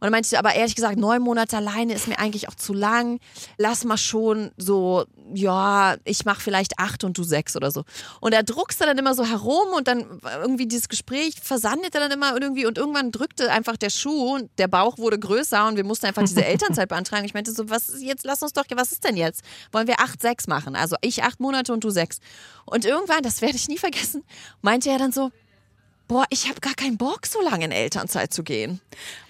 Und dann meinte ich, aber ehrlich gesagt, neun Monate alleine ist mir eigentlich auch zu lang. Lass mal schon so, ja, ich mache vielleicht acht und du sechs oder so. Und er druckste dann immer so herum und dann irgendwie dieses Gespräch versandete dann immer irgendwie und irgendwann drückte einfach der Schuh und der Bauch wurde größer und wir mussten einfach diese Elternzeit beantragen. Ich meinte so, was ist jetzt, lass uns doch, was ist denn jetzt? Wollen wir acht, sechs machen? Also ich acht Monate und du sechs. Und irgendwann, das werde ich nie vergessen, meinte er dann so, boah, ich habe gar keinen Bock, so lange in Elternzeit zu gehen.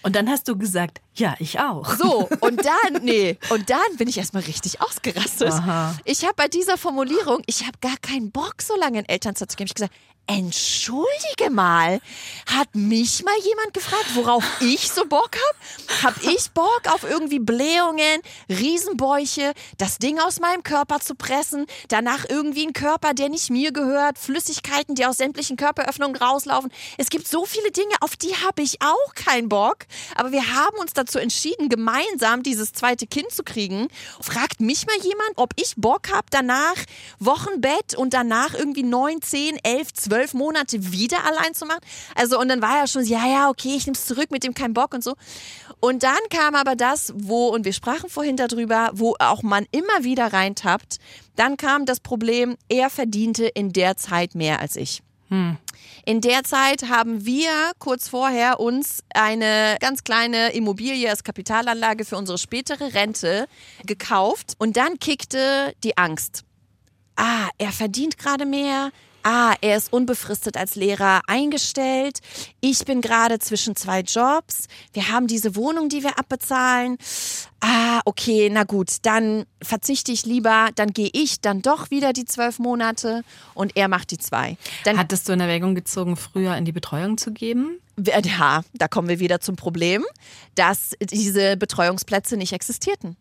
Und dann hast du gesagt, ja, ich auch. So, und dann, nee, und dann bin ich erstmal richtig ausgerastet. Aha. Ich habe bei dieser Formulierung, ich habe gar keinen Bock, so lange in Elternzeit zu gehen, ich gesagt, Entschuldige mal, hat mich mal jemand gefragt, worauf ich so Bock hab? Hab ich Bock auf irgendwie Blähungen, Riesenbäuche, das Ding aus meinem Körper zu pressen, danach irgendwie einen Körper, der nicht mir gehört, Flüssigkeiten, die aus sämtlichen Körperöffnungen rauslaufen. Es gibt so viele Dinge, auf die habe ich auch keinen Bock, aber wir haben uns dazu entschieden, gemeinsam dieses zweite Kind zu kriegen. Fragt mich mal jemand, ob ich Bock hab, danach Wochenbett und danach irgendwie neun, zehn, elf, zwölf Monate wieder allein zu machen. Also und dann war er schon, ja, ja, okay, ich nehme es zurück mit dem kein Bock und so. Und dann kam aber das, wo, und wir sprachen vorhin darüber, wo auch man immer wieder reintappt, dann kam das Problem, er verdiente in der Zeit mehr als ich. In der Zeit haben wir kurz vorher uns eine ganz kleine Immobilie als Kapitalanlage für unsere spätere Rente gekauft und dann kickte die Angst. Ah, er verdient gerade mehr. Ah, er ist unbefristet als Lehrer eingestellt. Ich bin gerade zwischen zwei Jobs. Wir haben diese Wohnung, die wir abbezahlen. Ah, okay, na gut, dann verzichte ich lieber, dann gehe ich dann doch wieder die zwölf Monate und er macht die zwei. Dann Hattest du in Erwägung gezogen, früher in die Betreuung zu geben? ja, da kommen wir wieder zum Problem, dass diese Betreuungsplätze nicht existierten.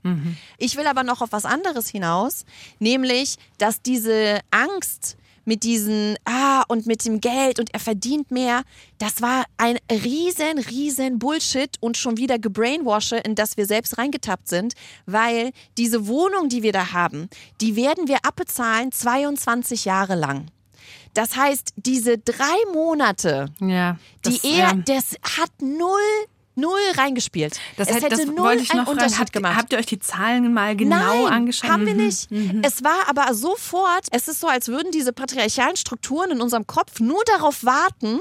Ich will aber noch auf was anderes hinaus, nämlich, dass diese Angst mit diesen, ah, und mit dem Geld und er verdient mehr, das war ein riesen, riesen Bullshit und schon wieder gebrainwashe, in das wir selbst reingetappt sind, weil diese Wohnung, die wir da haben, die werden wir abbezahlen 22 Jahre lang. Das heißt, diese drei Monate, Ja. die er, das hat null, null reingespielt. Das, es hätte, null wollte ich einen noch fragen. Unterschied Habt, gemacht. habt ihr euch die Zahlen mal genau Nein, angeschaut? haben wir Mhm. nicht. Es war aber sofort, es ist so, als würden diese patriarchalen Strukturen in unserem Kopf nur darauf warten,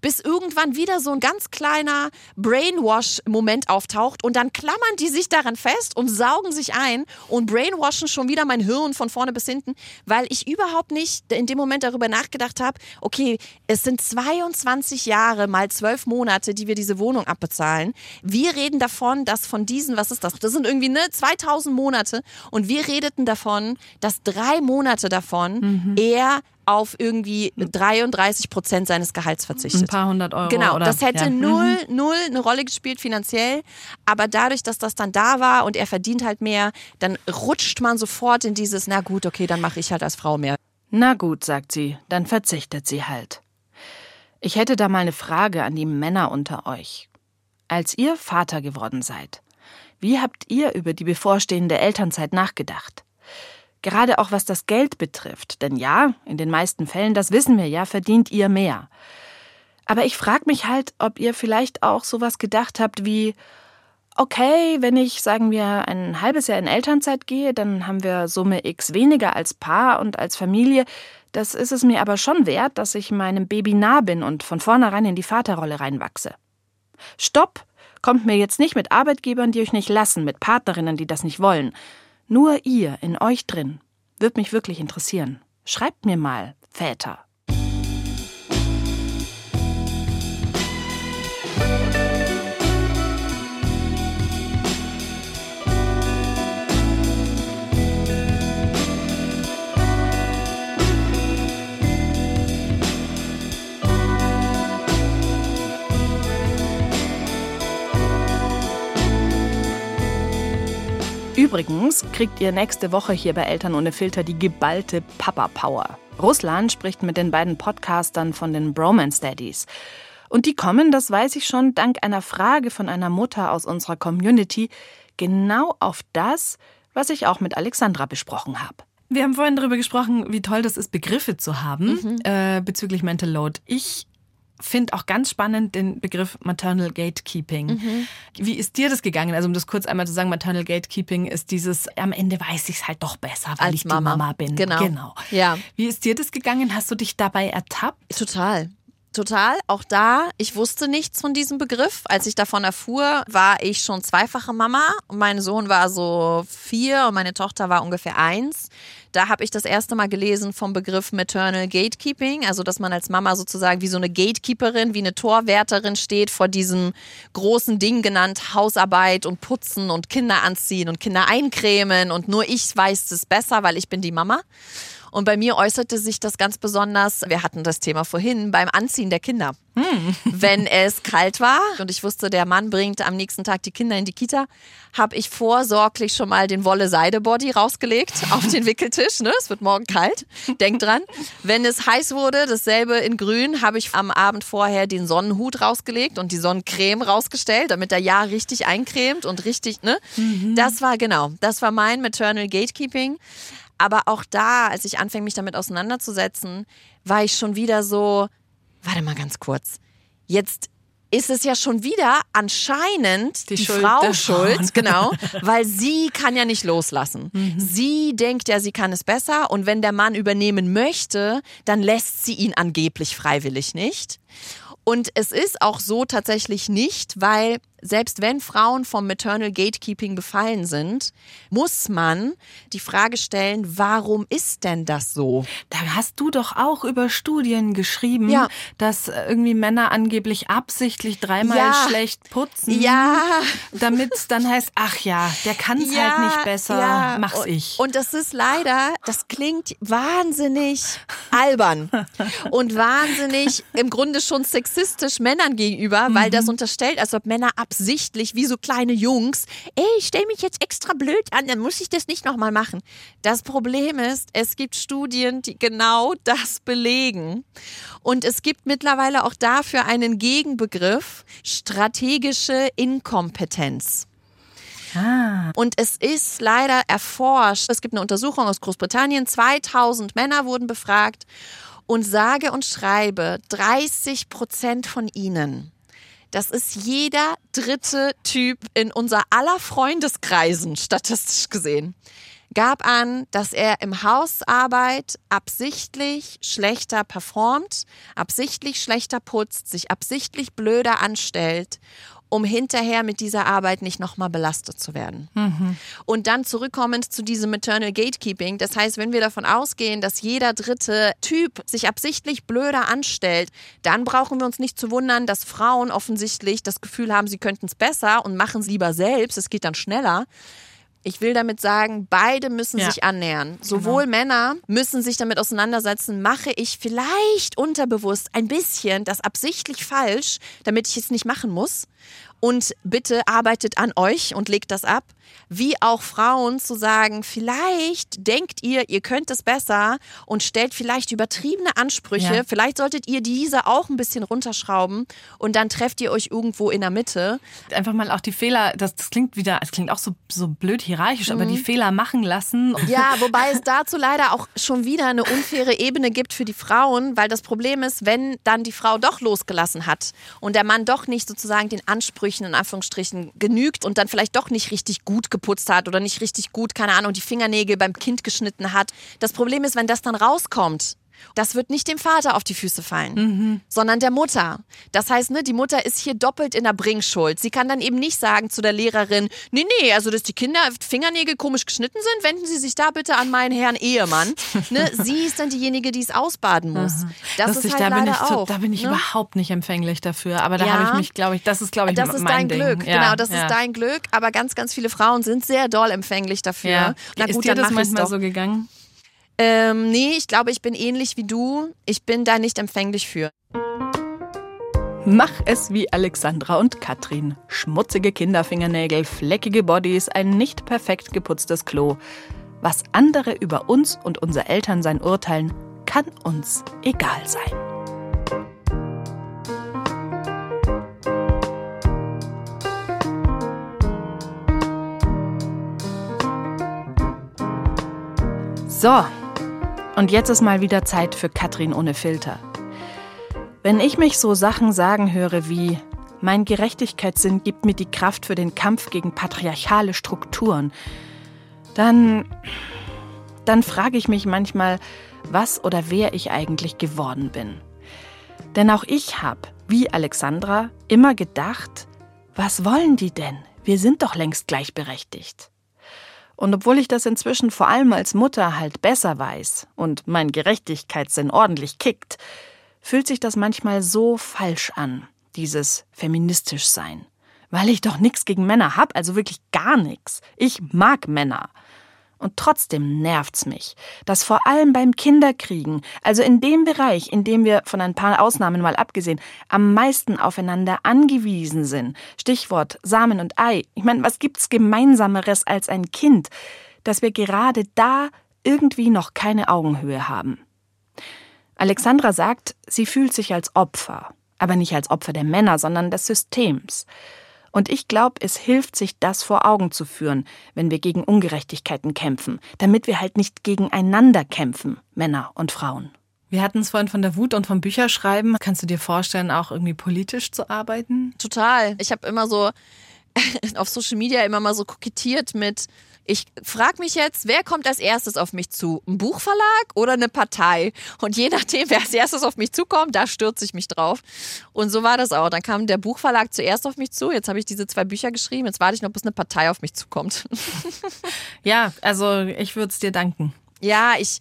bis irgendwann wieder so ein ganz kleiner Brainwash-Moment auftaucht und dann klammern die sich daran fest und saugen sich ein und brainwashen schon wieder mein Hirn von vorne bis hinten, weil ich überhaupt nicht in dem Moment darüber nachgedacht habe, okay, es sind 22 Jahre mal 12 Monate, die wir diese Wohnung abbezahlen. Wir reden davon, dass von diesen, was ist das? Das sind irgendwie ne 2000 Monate und wir redeten davon, dass drei Monate davon er auf irgendwie 33 Prozent seines Gehalts verzichtet. Ein paar hundert Euro. Genau, oder? das hätte ja. Mhm. null, null eine Rolle gespielt finanziell. Aber dadurch, dass das dann da war und er verdient halt mehr, dann rutscht man sofort in dieses, na gut, okay, dann mache ich halt als Frau mehr. Na gut, sagt sie, dann verzichtet sie halt. Ich hätte da mal eine Frage an die Männer unter euch. Als ihr Vater geworden seid, wie habt ihr über die bevorstehende Elternzeit nachgedacht? Gerade auch was das Geld betrifft, denn ja, in den meisten Fällen, das wissen wir ja, verdient ihr mehr. Aber ich frage mich halt, ob ihr vielleicht auch sowas gedacht habt wie, okay, wenn ich, sagen wir, ein halbes Jahr in Elternzeit gehe, dann haben wir Summe X weniger als Paar und als Familie. Das ist es mir aber schon wert, dass ich meinem Baby nah bin und von vornherein in die Vaterrolle reinwachse. Stopp! Kommt mir jetzt nicht mit Arbeitgebern, die euch nicht lassen, mit Partnerinnen, die das nicht wollen. Nur ihr in euch drin. Wird mich wirklich interessieren. Schreibt mir mal, Väter. Übrigens kriegt ihr nächste Woche hier bei Eltern ohne Filter die geballte Papa-Power. Russland spricht mit den beiden Podcastern von den Bromance Daddies. Und die kommen, das weiß ich schon, dank einer Frage von einer Mutter aus unserer Community, genau auf das, was ich auch mit Alexandra besprochen habe. Wir haben vorhin darüber gesprochen, wie toll das ist, Begriffe zu haben äh, bezüglich Mental Load. Ich finde auch ganz spannend den Begriff Maternal Gatekeeping. Wie ist dir das gegangen? Also um das kurz einmal zu sagen, Maternal Gatekeeping ist dieses, am Ende weiß ich es halt doch besser, weil Als ich Mama. die Mama bin. Genau. genau. Ja. Wie ist dir das gegangen? Hast du dich dabei ertappt? Total. Total. Auch da, ich wusste nichts von diesem Begriff. Als ich davon erfuhr, war ich schon zweifache Mama. Mein Sohn war so vier und meine Tochter war ungefähr eins. Da habe ich das erste Mal gelesen vom Begriff Maternal Gatekeeping, also dass man als Mama sozusagen wie so eine Gatekeeperin, wie eine Torwärterin steht vor diesem großen Ding genannt Hausarbeit und Putzen und Kinder anziehen und Kinder eincremen und nur ich weiß es besser, weil ich bin die Mama. Und bei mir äußerte sich das ganz besonders, wir hatten das Thema vorhin, beim Anziehen der Kinder. Hm. Wenn es kalt war und ich wusste, der Mann bringt am nächsten Tag die Kinder in die Kita, habe ich vorsorglich schon mal den Wolle-Seide-Body rausgelegt auf den Wickeltisch. Ne? Es wird morgen kalt. Denk dran. Wenn es heiß wurde, dasselbe in grün, habe ich am Abend vorher den Sonnenhut rausgelegt und die Sonnencreme rausgestellt, damit er ja richtig eincremt und richtig, ne? Mhm. Das war genau, das war mein Maternal Gatekeeping. Aber auch da, als ich anfing, mich damit auseinanderzusetzen, war ich schon wieder so, warte mal ganz kurz. Jetzt ist es ja schon wieder anscheinend die, die Schuld Frau schuld, genau, weil sie kann ja nicht loslassen. Mhm. Sie denkt ja, sie kann es besser und wenn der Mann übernehmen möchte, dann lässt sie ihn angeblich freiwillig nicht. Und es ist auch so tatsächlich nicht, weil selbst wenn Frauen vom Maternal Gatekeeping befallen sind, muss man die Frage stellen, warum ist denn das so? Da hast du doch auch über Studien geschrieben, ja. dass irgendwie Männer angeblich absichtlich dreimal ja. schlecht putzen. Ja. Damit es dann heißt, ach ja, der kann es ja, halt nicht besser, mach's ich. Und das ist leider, das klingt wahnsinnig albern und wahnsinnig im Grunde schon sexistisch Männern gegenüber, weil mhm. das unterstellt, als ob Männer ab absichtlich wie so kleine Jungs, ey, ich stell mich jetzt extra blöd an, dann muss ich das nicht nochmal machen. Das Problem ist, es gibt Studien, die genau das belegen. Und es gibt mittlerweile auch dafür einen Gegenbegriff, strategische Inkompetenz. Ah. Und es ist leider erforscht. Es gibt eine Untersuchung aus Großbritannien. 2000 Männer wurden befragt und sage und schreibe, 30 Prozent von ihnen das ist jeder dritte Typ in unser aller Freundeskreisen, statistisch gesehen. Gab an, dass er im Hausarbeit absichtlich schlechter performt, absichtlich schlechter putzt, sich absichtlich blöder anstellt um hinterher mit dieser Arbeit nicht nochmal belastet zu werden. Mhm. Und dann zurückkommend zu diesem Maternal Gatekeeping. Das heißt, wenn wir davon ausgehen, dass jeder dritte Typ sich absichtlich blöder anstellt, dann brauchen wir uns nicht zu wundern, dass Frauen offensichtlich das Gefühl haben, sie könnten es besser und machen es lieber selbst. Es geht dann schneller. Ich will damit sagen, beide müssen ja. sich annähern. Genau. Sowohl genau. Männer müssen sich damit auseinandersetzen, mache ich vielleicht unterbewusst ein bisschen das absichtlich falsch, damit ich es nicht machen muss. Und bitte arbeitet an euch und legt das ab wie auch Frauen zu sagen, vielleicht denkt ihr, ihr könnt es besser und stellt vielleicht übertriebene Ansprüche. Ja. Vielleicht solltet ihr diese auch ein bisschen runterschrauben und dann trefft ihr euch irgendwo in der Mitte. Einfach mal auch die Fehler, das, das klingt wieder, es klingt auch so, so blöd hierarchisch, mhm. aber die mhm. Fehler machen lassen. Ja, wobei es dazu leider auch schon wieder eine unfaire Ebene gibt für die Frauen, weil das Problem ist, wenn dann die Frau doch losgelassen hat und der Mann doch nicht sozusagen den Ansprüchen in Anführungsstrichen genügt und dann vielleicht doch nicht richtig gut gut geputzt hat oder nicht richtig gut, keine Ahnung, die Fingernägel beim Kind geschnitten hat. Das Problem ist, wenn das dann rauskommt, das wird nicht dem Vater auf die Füße fallen, mhm. sondern der Mutter. Das heißt, ne, die Mutter ist hier doppelt in der Bringschuld. Sie kann dann eben nicht sagen zu der Lehrerin, nee, nee, also dass die Kinder Fingernägel komisch geschnitten sind, wenden Sie sich da bitte an meinen Herrn Ehemann. ne, sie ist dann diejenige, die es ausbaden muss. Das Lustig, ist halt da bin ich, auch. Da bin ich ne? überhaupt nicht empfänglich dafür. Aber da ja, habe ich mich, glaube ich, das ist, glaube ich, das ist mein dein Ding. Glück. Ja, genau, das ja. ist dein Glück. Aber ganz, ganz viele Frauen sind sehr doll empfänglich dafür. Ja. Na gut, ist dir das manchmal so gegangen? Ähm, nee, ich glaube, ich bin ähnlich wie du. Ich bin da nicht empfänglich für. Mach es wie Alexandra und Katrin. Schmutzige Kinderfingernägel, fleckige Bodies, ein nicht perfekt geputztes Klo. Was andere über uns und unser Elternsein urteilen, kann uns egal sein. So, und jetzt ist mal wieder Zeit für Katrin ohne Filter. Wenn ich mich so Sachen sagen höre wie mein Gerechtigkeitssinn gibt mir die Kraft für den Kampf gegen patriarchale Strukturen, dann dann frage ich mich manchmal, was oder wer ich eigentlich geworden bin. Denn auch ich habe, wie Alexandra, immer gedacht, was wollen die denn? Wir sind doch längst gleichberechtigt. Und obwohl ich das inzwischen vor allem als Mutter halt besser weiß und mein Gerechtigkeitssinn ordentlich kickt, fühlt sich das manchmal so falsch an, dieses feministisch sein. Weil ich doch nichts gegen Männer hab, also wirklich gar nichts. Ich mag Männer. Und trotzdem nervt's mich, dass vor allem beim Kinderkriegen, also in dem Bereich, in dem wir von ein paar Ausnahmen mal abgesehen, am meisten aufeinander angewiesen sind. Stichwort Samen und Ei. Ich meine, was gibt's gemeinsameres als ein Kind, dass wir gerade da irgendwie noch keine Augenhöhe haben? Alexandra sagt, sie fühlt sich als Opfer, aber nicht als Opfer der Männer, sondern des Systems. Und ich glaube, es hilft, sich das vor Augen zu führen, wenn wir gegen Ungerechtigkeiten kämpfen, damit wir halt nicht gegeneinander kämpfen, Männer und Frauen. Wir hatten es vorhin von der Wut und vom Bücherschreiben. Kannst du dir vorstellen, auch irgendwie politisch zu arbeiten? Total. Ich habe immer so auf Social Media immer mal so kokettiert mit ich frage mich jetzt, wer kommt als erstes auf mich zu? Ein Buchverlag oder eine Partei? Und je nachdem, wer als erstes auf mich zukommt, da stürze ich mich drauf. Und so war das auch. Dann kam der Buchverlag zuerst auf mich zu. Jetzt habe ich diese zwei Bücher geschrieben. Jetzt warte ich noch, bis eine Partei auf mich zukommt. ja, also ich würde es dir danken. Ja, ich,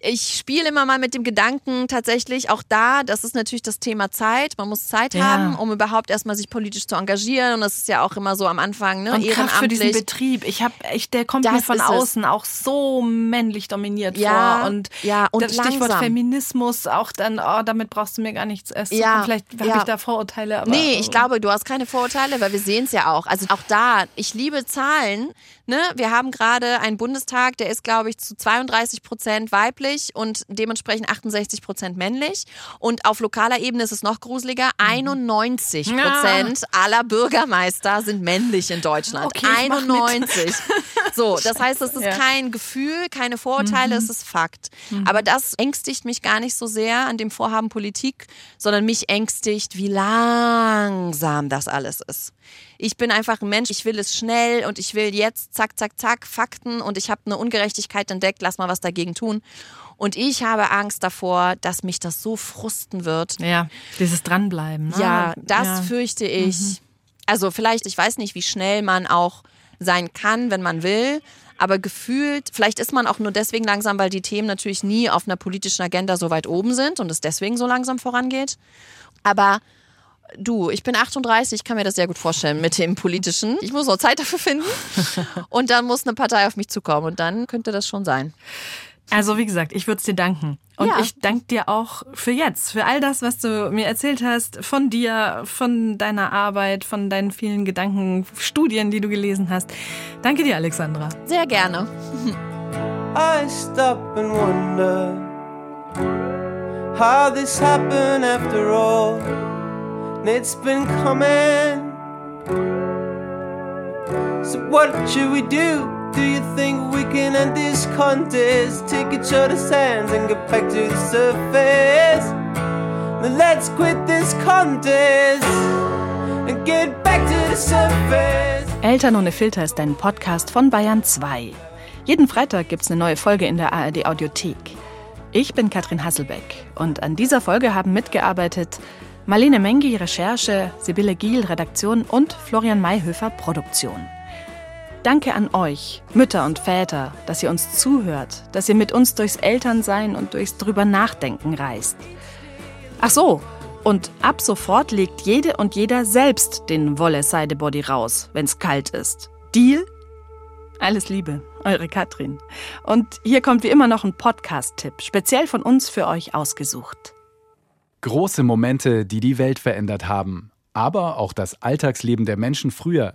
ich spiele immer mal mit dem Gedanken tatsächlich auch da, das ist natürlich das Thema Zeit. Man muss Zeit ja. haben, um überhaupt erstmal sich politisch zu engagieren. Und das ist ja auch immer so am Anfang, ne? Und Kraft für diesen Betrieb. Ich habe, ich, der kommt das mir von außen auch so männlich dominiert ja, vor. Und, ja, und das langsam. Stichwort Feminismus auch dann, oh, damit brauchst du mir gar nichts essen. Ja, Vielleicht habe ja. ich da Vorurteile. Aber, nee, ich glaube, du hast keine Vorurteile, weil wir sehen es ja auch. Also auch da, ich liebe Zahlen. Ne? Wir haben gerade einen Bundestag, der ist, glaube ich, zu 32 Prozent weiblich und dementsprechend 68 Prozent männlich. Und auf lokaler Ebene ist es noch gruseliger. 91 Prozent ja. aller Bürgermeister sind männlich in Deutschland. Okay, 91. So, das heißt, es ist ja. kein Gefühl, keine Vorurteile, mhm. es ist Fakt. Mhm. Aber das ängstigt mich gar nicht so sehr an dem Vorhaben Politik, sondern mich ängstigt, wie langsam das alles ist. Ich bin einfach ein Mensch, ich will es schnell und ich will jetzt zack, zack, zack, Fakten und ich habe eine Ungerechtigkeit entdeckt, lass mal was dagegen tun. Und ich habe Angst davor, dass mich das so frusten wird. Ja, dieses Dranbleiben. Ne? Ja, das ja. fürchte ich. Mhm. Also vielleicht, ich weiß nicht, wie schnell man auch sein kann, wenn man will. Aber gefühlt, vielleicht ist man auch nur deswegen langsam, weil die Themen natürlich nie auf einer politischen Agenda so weit oben sind und es deswegen so langsam vorangeht. Aber Du, ich bin 38, ich kann mir das sehr gut vorstellen mit dem Politischen. Ich muss noch Zeit dafür finden. Und dann muss eine Partei auf mich zukommen. Und dann könnte das schon sein. Also, wie gesagt, ich würde es dir danken. Und ja. ich danke dir auch für jetzt, für all das, was du mir erzählt hast, von dir, von deiner Arbeit, von deinen vielen Gedanken, Studien, die du gelesen hast. Danke dir, Alexandra. Sehr gerne. I stop and wonder how this happened after all. it's been coming. So what should we do? Do you think we can end this contest? Take each other's hands and get back to the surface. Then let's quit this contest and get back to the surface. Eltern ohne Filter ist ein Podcast von Bayern 2. Jeden Freitag gibt's eine neue Folge in der ARD Audiothek. Ich bin Katrin Hasselbeck und an dieser Folge haben mitgearbeitet Marlene Mengi, Recherche, Sibylle Giel, Redaktion und Florian Mayhöfer, Produktion. Danke an euch, Mütter und Väter, dass ihr uns zuhört, dass ihr mit uns durchs Elternsein und durchs drüber Nachdenken reist. Ach so, und ab sofort legt jede und jeder selbst den Wolle-Seide-Body raus, wenn's kalt ist. Deal? Alles Liebe, eure Katrin. Und hier kommt wie immer noch ein Podcast-Tipp, speziell von uns für euch ausgesucht. Große Momente, die die Welt verändert haben, aber auch das Alltagsleben der Menschen früher.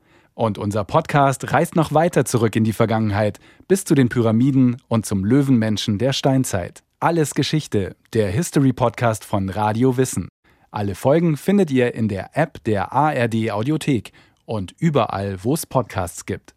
Und unser Podcast reist noch weiter zurück in die Vergangenheit, bis zu den Pyramiden und zum Löwenmenschen der Steinzeit. Alles Geschichte, der History Podcast von Radio Wissen. Alle Folgen findet ihr in der App der ARD Audiothek und überall, wo es Podcasts gibt.